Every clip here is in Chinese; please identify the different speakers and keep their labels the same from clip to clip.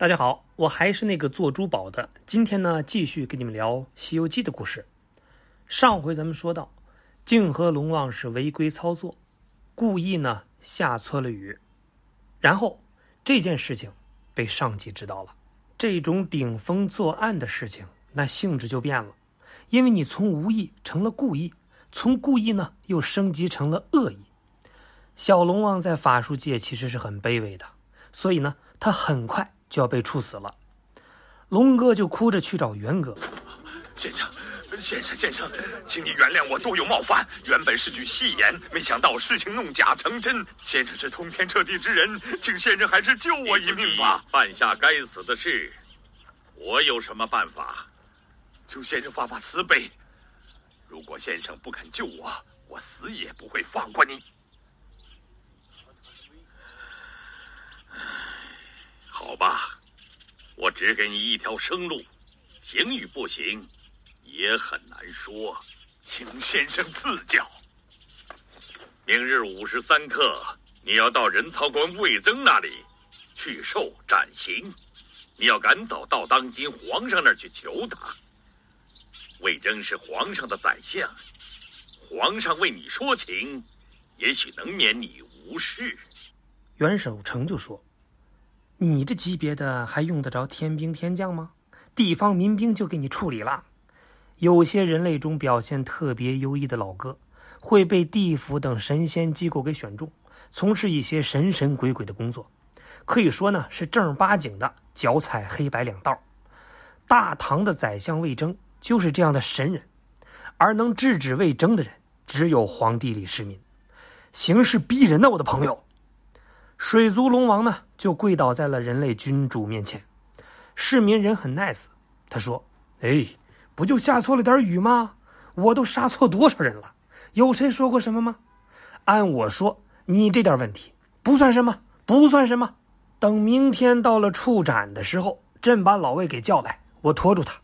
Speaker 1: 大家好，我还是那个做珠宝的。今天呢，继续跟你们聊《西游记》的故事。上回咱们说到，泾河龙王是违规操作，故意呢下错了雨，然后这件事情被上级知道了。这种顶风作案的事情，那性质就变了，因为你从无意成了故意，从故意呢又升级成了恶意。小龙王在法术界其实是很卑微的，所以呢，他很快。就要被处死了，龙哥就哭着去找元哥，
Speaker 2: 先生，先生，先生，请你原谅我多有冒犯。原本是句戏言，没想到事情弄假成真。先生是通天彻地之人，请先生还是救我一命吧。
Speaker 3: 犯下该死的事，我有什么办法？
Speaker 2: 求先生发发慈悲。如果先生不肯救我，我死也不会放过你。
Speaker 3: 好吧，我只给你一条生路，行与不行，也很难说，
Speaker 2: 请先生赐教。
Speaker 3: 明日午时三刻，你要到人曹官魏征那里去受斩刑，你要赶早到当今皇上那儿去求他。魏征是皇上的宰相，皇上为你说情，也许能免你无事。
Speaker 1: 袁守诚就说。你这级别的还用得着天兵天将吗？地方民兵就给你处理了。有些人类中表现特别优异的老哥，会被地府等神仙机构给选中，从事一些神神鬼鬼的工作，可以说呢是正儿八经的脚踩黑白两道。大唐的宰相魏征就是这样的神人，而能制止魏征的人只有皇帝李世民，形势逼人呢，我的朋友。水族龙王呢，就跪倒在了人类君主面前。市民人很 nice，他说：“哎，不就下错了点雨吗？我都杀错多少人了？有谁说过什么吗？按我说，你这点问题不算什么，不算什么。等明天到了处斩的时候，朕把老魏给叫来，我拖住他。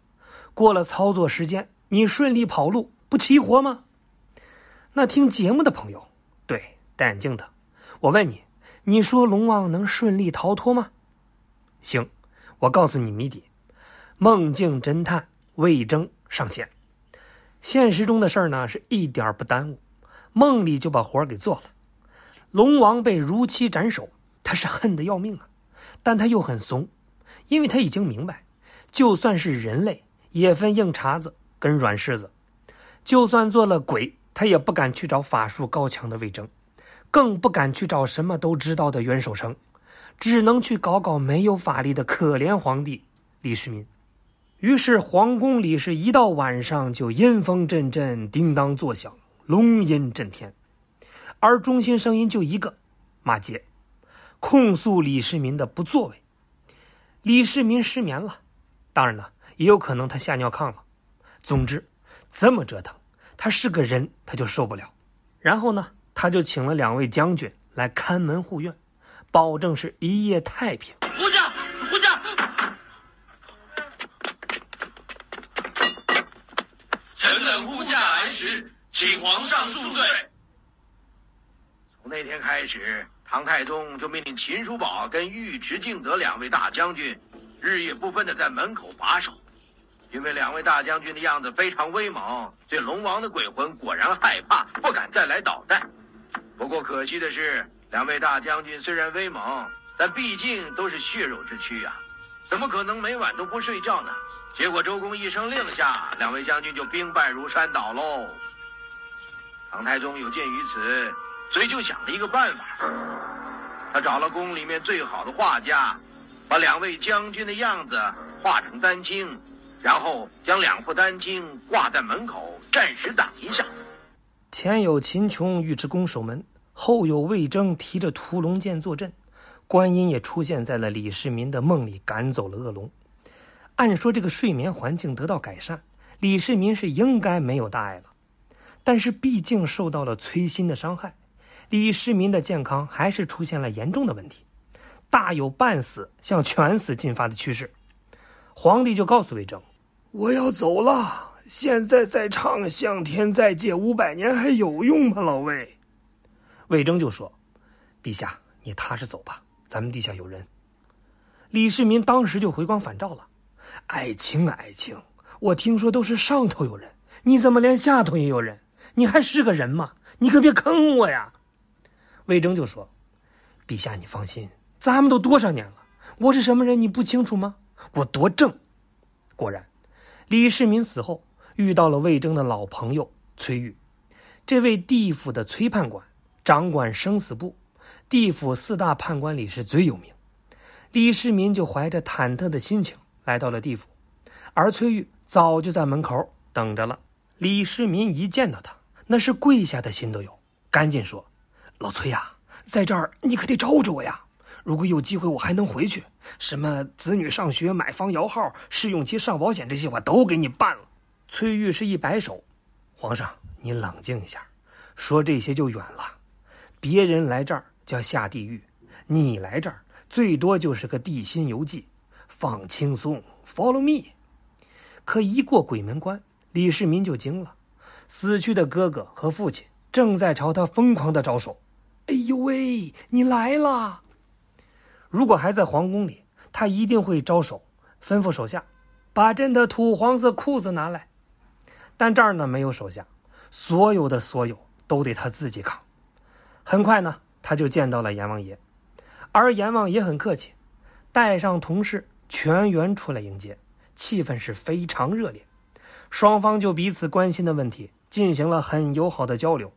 Speaker 1: 过了操作时间，你顺利跑路，不齐活吗？那听节目的朋友，对，戴眼镜的，我问你。”你说龙王能顺利逃脱吗？行，我告诉你谜底：梦境侦探魏征上线。现实中的事儿呢，是一点不耽误，梦里就把活给做了。龙王被如期斩首，他是恨得要命啊，但他又很怂，因为他已经明白，就算是人类也分硬茬子跟软柿子，就算做了鬼，他也不敢去找法术高强的魏征。更不敢去找什么都知道的袁守诚，只能去搞搞没有法力的可怜皇帝李世民。于是皇宫里是一到晚上就阴风阵阵，叮当作响，龙吟震天。而中心声音就一个，骂街，控诉李世民的不作为。李世民失眠了，当然了，也有可能他吓尿炕了。总之，这么折腾，他是个人他就受不了。然后呢？他就请了两位将军来看门护院，保证是一夜太平。
Speaker 4: 护驾，护驾！
Speaker 5: 臣等护驾来时，请皇上恕罪。
Speaker 6: 从那天开始，唐太宗就命令秦叔宝跟尉迟敬德两位大将军，日夜不分的在门口把守。因为两位大将军的样子非常威猛，对龙王的鬼魂果然害怕，不敢再来捣蛋。不过可惜的是，两位大将军虽然威猛，但毕竟都是血肉之躯啊，怎么可能每晚都不睡觉呢？结果周公一声令下，两位将军就兵败如山倒喽。唐太宗有鉴于此，所以就想了一个办法，他找了宫里面最好的画家，把两位将军的样子画成丹青，然后将两副丹青挂在门口，暂时挡一下。
Speaker 1: 前有秦琼尉迟恭守门，后有魏征提着屠龙剑坐镇，观音也出现在了李世民的梦里，赶走了恶龙。按说这个睡眠环境得到改善，李世民是应该没有大碍了。但是毕竟受到了摧心的伤害，李世民的健康还是出现了严重的问题，大有半死向全死进发的趋势。皇帝就告诉魏征：“我要走了。”现在再唱向天再借五百年还有用吗？老魏，魏征就说：“陛下，你踏实走吧，咱们地下有人。”李世民当时就回光返照了：“爱卿，爱卿，我听说都是上头有人，你怎么连下头也有人？你还是个人吗？你可别坑我呀！”魏征就说：“陛下，你放心，咱们都多少年了，我是什么人你不清楚吗？我多正。”果然，李世民死后遇到了魏征的老朋友崔玉，这位地府的崔判官掌管生死簿，地府四大判官里是最有名。李世民就怀着忐忑的心情来到了地府，而崔玉早就在门口等着了。李世民一见到他，那是跪下的心都有，赶紧说：“老崔呀，在这儿你可得罩着我呀！如果有机会，我还能回去。什么子女上学、买房摇号、试用期上保险这些，我都给你办了。”崔玉是一摆手：“皇上，你冷静一下，说这些就远了。别人来这儿叫下地狱，你来这儿。”最多就是个地心游记，放轻松，Follow me。可一过鬼门关，李世民就惊了，死去的哥哥和父亲正在朝他疯狂的招手。哎呦喂，你来了！如果还在皇宫里，他一定会招手，吩咐手下把朕的土黄色裤子拿来。但这儿呢，没有手下，所有的所有都得他自己扛。很快呢，他就见到了阎王爷。而阎王爷很客气，带上同事全员出来迎接，气氛是非常热烈。双方就彼此关心的问题进行了很友好的交流。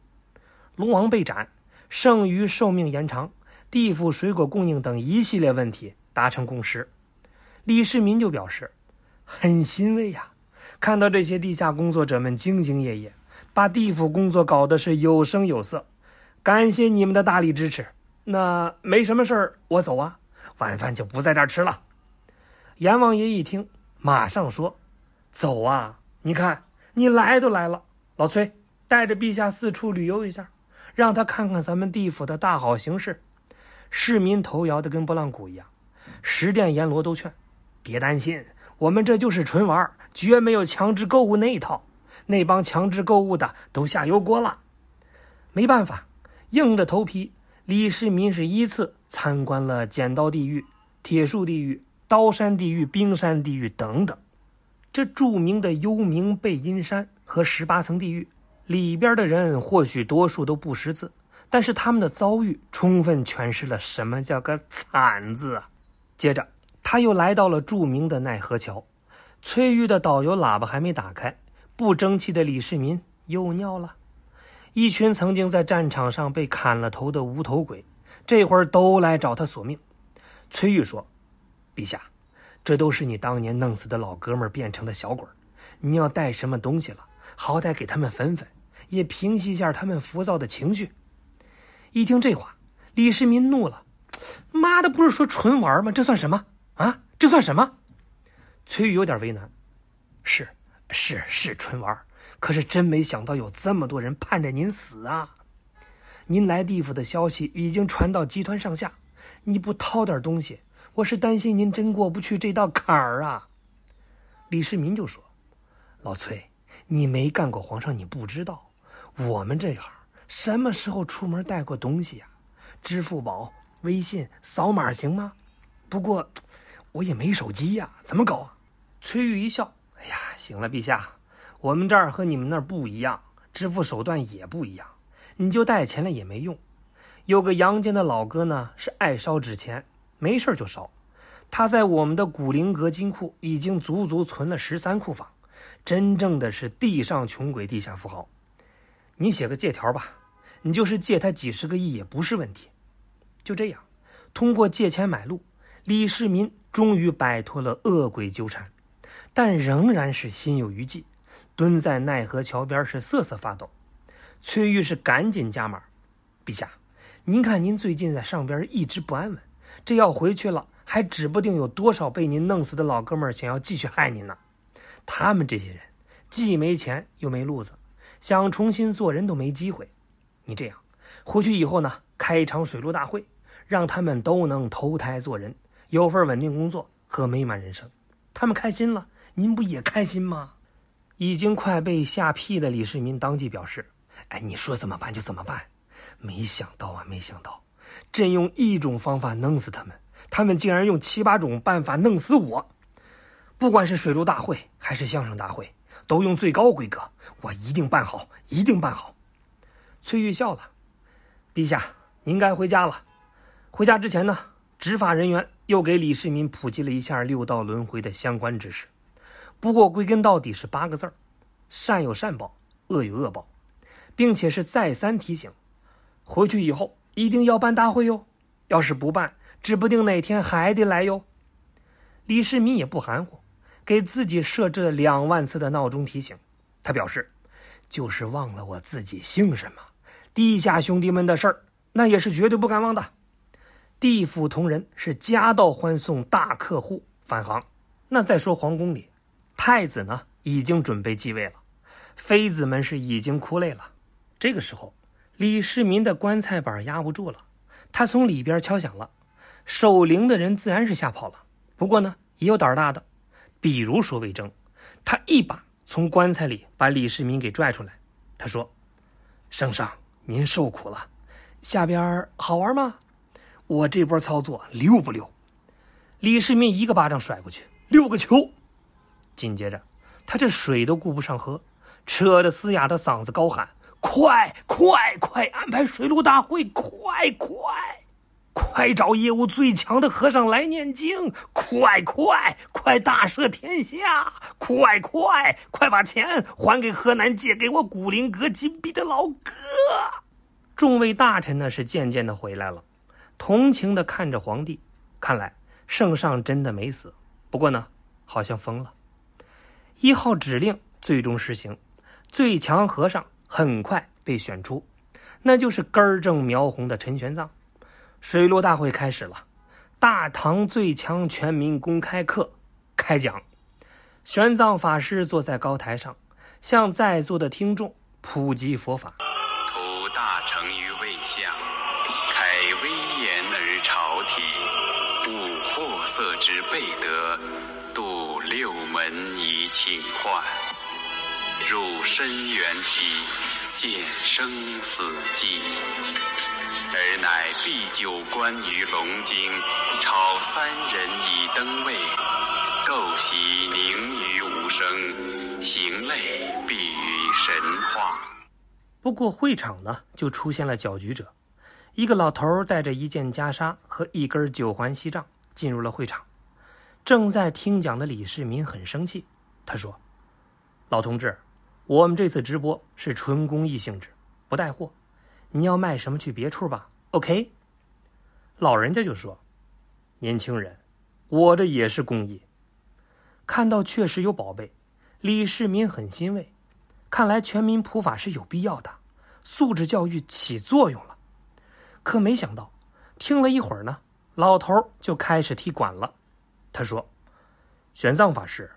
Speaker 1: 龙王被斩，剩余寿命延长，地府水果供应等一系列问题达成共识。李世民就表示很欣慰呀，看到这些地下工作者们兢兢业业，把地府工作搞得是有声有色，感谢你们的大力支持。那没什么事儿，我走啊，晚饭就不在这儿吃了。阎王爷一听，马上说：“走啊！你看你来都来了，老崔带着陛下四处旅游一下，让他看看咱们地府的大好形势。”市民头摇的跟拨浪鼓一样。十殿阎罗都劝：“别担心，我们这就是纯玩，绝没有强制购物那一套。那帮强制购物的都下油锅了。”没办法，硬着头皮。李世民是依次参观了剪刀地狱、铁树地狱、刀山地狱、冰山地狱等等，这著名的幽冥背阴山和十八层地狱里边的人，或许多数都不识字，但是他们的遭遇充分诠释了什么叫个惨字啊！接着，他又来到了著名的奈何桥，崔玉的导游喇叭还没打开，不争气的李世民又尿了。一群曾经在战场上被砍了头的无头鬼，这会儿都来找他索命。崔玉说：“陛下，这都是你当年弄死的老哥们变成的小鬼你要带什么东西了？好歹给他们分分，也平息一下他们浮躁的情绪。”一听这话，李世民怒了：“妈的，不是说纯玩吗？这算什么啊？这算什么？”崔玉有点为难：“是，是，是纯玩。”可是真没想到有这么多人盼着您死啊！您来地府的消息已经传到集团上下，你不掏点东西，我是担心您真过不去这道坎儿啊。李世民就说：“老崔，你没干过皇上，你不知道，我们这行什么时候出门带过东西呀？支付宝、微信扫码行吗？不过我也没手机呀，怎么搞啊？”崔玉一笑：“哎呀，行了，陛下。”我们这儿和你们那儿不一样，支付手段也不一样，你就带钱了也没用。有个阳间的老哥呢，是爱烧纸钱，没事就烧。他在我们的古灵阁金库已经足足存了十三库房，真正的是地上穷鬼，地下富豪。你写个借条吧，你就是借他几十个亿也不是问题。就这样，通过借钱买路，李世民终于摆脱了恶鬼纠缠，但仍然是心有余悸。蹲在奈何桥边是瑟瑟发抖，崔玉是赶紧加码：“陛下，您看您最近在上边一直不安稳，这要回去了，还指不定有多少被您弄死的老哥们想要继续害您呢。他们这些人既没钱又没路子，想重新做人都没机会。你这样回去以后呢，开一场水陆大会，让他们都能投胎做人，有份稳定工作和美满人生。他们开心了，您不也开心吗？”已经快被吓屁的李世民当即表示：“哎，你说怎么办就怎么办。没想到啊，没想到，朕用一种方法弄死他们，他们竟然用七八种办法弄死我。不管是水陆大会还是相声大会，都用最高规格，我一定办好，一定办好。崔玉笑了，陛下，您该回家了。回家之前呢，执法人员又给李世民普及了一下六道轮回的相关知识。不过归根到底是八个字儿：善有善报，恶有恶报，并且是再三提醒，回去以后一定要办大会哟。要是不办，指不定哪天还得来哟。李世民也不含糊，给自己设置了两万次的闹钟提醒。他表示，就是忘了我自己姓什么，地下兄弟们的事儿，那也是绝对不敢忘的。地府同仁是夹道欢送大客户返航。那再说皇宫里，太子呢已经准备继位了，妃子们是已经哭累了。这个时候，李世民的棺材板压不住了。他从里边敲响了，守灵的人自然是吓跑了。不过呢，也有胆大的，比如说魏征，他一把从棺材里把李世民给拽出来。他说：“圣上，您受苦了，下边好玩吗？我这波操作溜不溜？”李世民一个巴掌甩过去，溜个球。紧接着，他这水都顾不上喝，扯着嘶哑的嗓子高喊。快快快！安排水陆大会！快快快！找业务最强的和尚来念经！快快快！大赦天下！快快快！把钱还给河南借给我古灵阁金币的老哥！众位大臣呢是渐渐的回来了，同情的看着皇帝。看来圣上真的没死，不过呢，好像疯了。一号指令最终实行，最强和尚。很快被选出，那就是根正苗红的陈玄奘。水陆大会开始了，大唐最强全民公开课开讲。玄奘法师坐在高台上，向在座的听众普及佛法。
Speaker 4: 色之备德，度六门以请患。入深渊体，见生死际，而乃必就观于龙经，超三人以登位，构习凝于无声，行类必于神话。
Speaker 1: 不过会场呢，就出现了搅局者，一个老头带着一件袈裟和一根九环锡杖进入了会场。正在听讲的李世民很生气，他说：“老同志。”我们这次直播是纯公益性质，不带货。你要卖什么去别处吧。OK。老人家就说：“年轻人，我这也是公益。”看到确实有宝贝，李世民很欣慰。看来全民普法是有必要的，素质教育起作用了。可没想到，听了一会儿呢，老头就开始踢馆了。他说：“玄奘法师，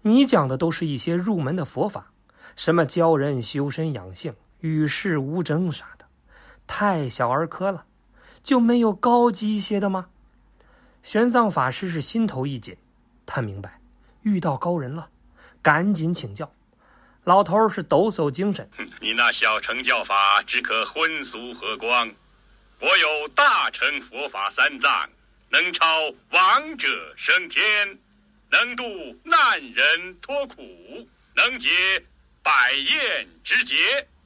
Speaker 1: 你讲的都是一些入门的佛法。”什么教人修身养性、与世无争啥的，太小儿科了，就没有高级一些的吗？玄奘法师是心头一紧，他明白遇到高人了，赶紧请教。老头是抖擞精神：“
Speaker 3: 你那小乘教法只可荤俗和光，我有大乘佛法三藏，能超王者升天，能度难人脱苦，能解。”百厌之劫，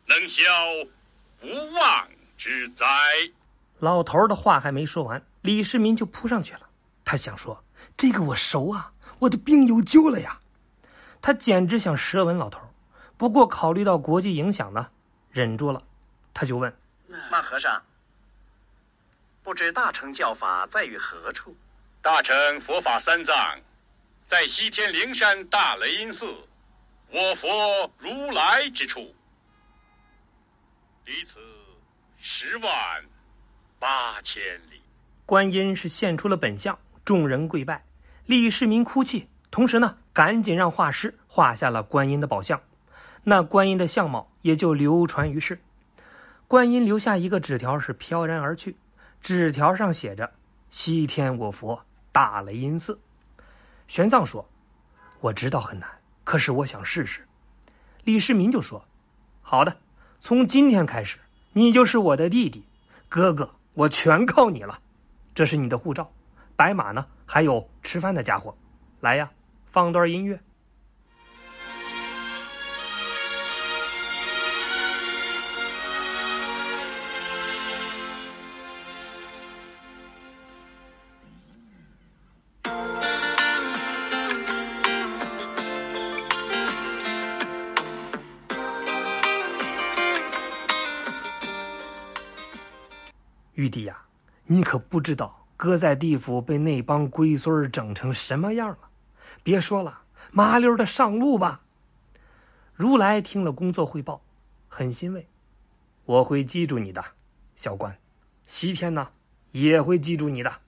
Speaker 3: 能消无妄之灾。
Speaker 1: 老头的话还没说完，李世民就扑上去了。他想说：“这个我熟啊，我的病有救了呀！”他简直想舌吻老头，不过考虑到国际影响呢，忍住了。他就问：“
Speaker 7: 那和尚，不知大乘教法在于何处？”
Speaker 3: 大乘佛法三藏，在西天灵山大雷音寺。我佛如来之处，离此十万八千里。
Speaker 1: 观音是现出了本相，众人跪拜。李世民哭泣，同时呢，赶紧让画师画下了观音的宝像。那观音的相貌也就流传于世。观音留下一个纸条，是飘然而去。纸条上写着：“西天我佛大雷音寺。”玄奘说：“我知道很难。”可是我想试试，李世民就说：“好的，从今天开始，你就是我的弟弟，哥哥，我全靠你了。这是你的护照，白马呢，还有吃饭的家伙。来呀，放段音乐。玉帝呀，你可不知道哥在地府被那帮龟孙儿整成什么样了。别说了，麻溜的上路吧。如来听了工作汇报，很欣慰。我会记住你的，小关。西天呢，也会记住你的。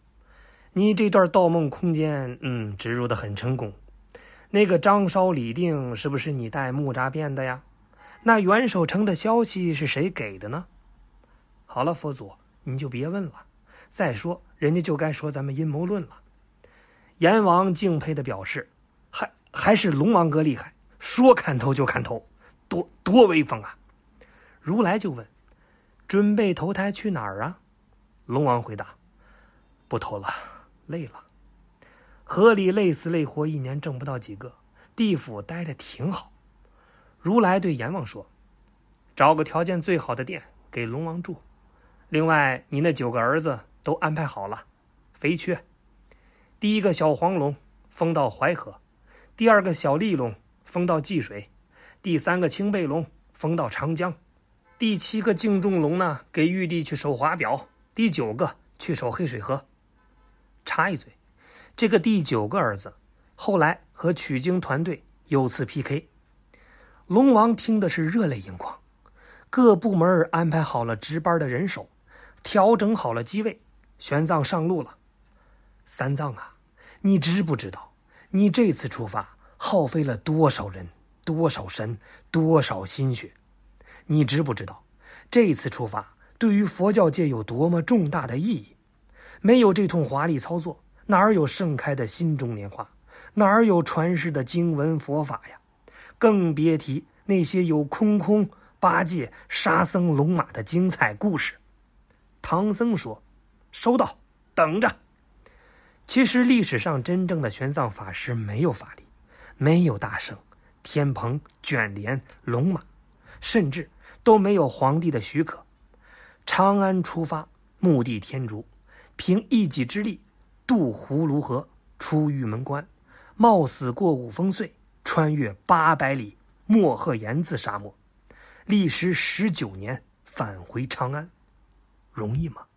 Speaker 1: 你这段盗梦空间，嗯，植入的很成功。那个张烧李定是不是你带木扎变的呀？那元守城的消息是谁给的呢？好了，佛祖。你就别问了，再说人家就该说咱们阴谋论了。阎王敬佩的表示，还还是龙王哥厉害，说砍头就砍头，多多威风啊！如来就问：准备投胎去哪儿啊？龙王回答：不投了，累了。河里累死累活，一年挣不到几个，地府待着挺好。如来对阎王说：找个条件最好的店给龙王住。另外，你那九个儿子都安排好了，肥缺。第一个小黄龙封到淮河，第二个小利龙封到济水，第三个青背龙封到长江，第七个敬重龙呢给玉帝去守华表，第九个去守黑水河。插一嘴，这个第九个儿子后来和取经团队有次 PK，龙王听的是热泪盈眶，各部门安排好了值班的人手。调整好了机位，玄奘上路了。三藏啊，你知不知道，你这次出发耗费了多少人、多少神、多少心血？你知不知道，这次出发对于佛教界有多么重大的意义？没有这通华丽操作，哪儿有盛开的心中莲花？哪儿有传世的经文佛法呀？更别提那些有空空八戒、沙僧、龙马的精彩故事。唐僧说：“收到，等着。”其实历史上真正的玄奘法师没有法力，没有大圣、天蓬、卷帘、龙马，甚至都没有皇帝的许可。长安出发，目的天竺，凭一己之力渡葫芦河，出玉门关，冒死过五烽岁，穿越八百里莫赫延字沙漠，历时十九年，返回长安。容易吗？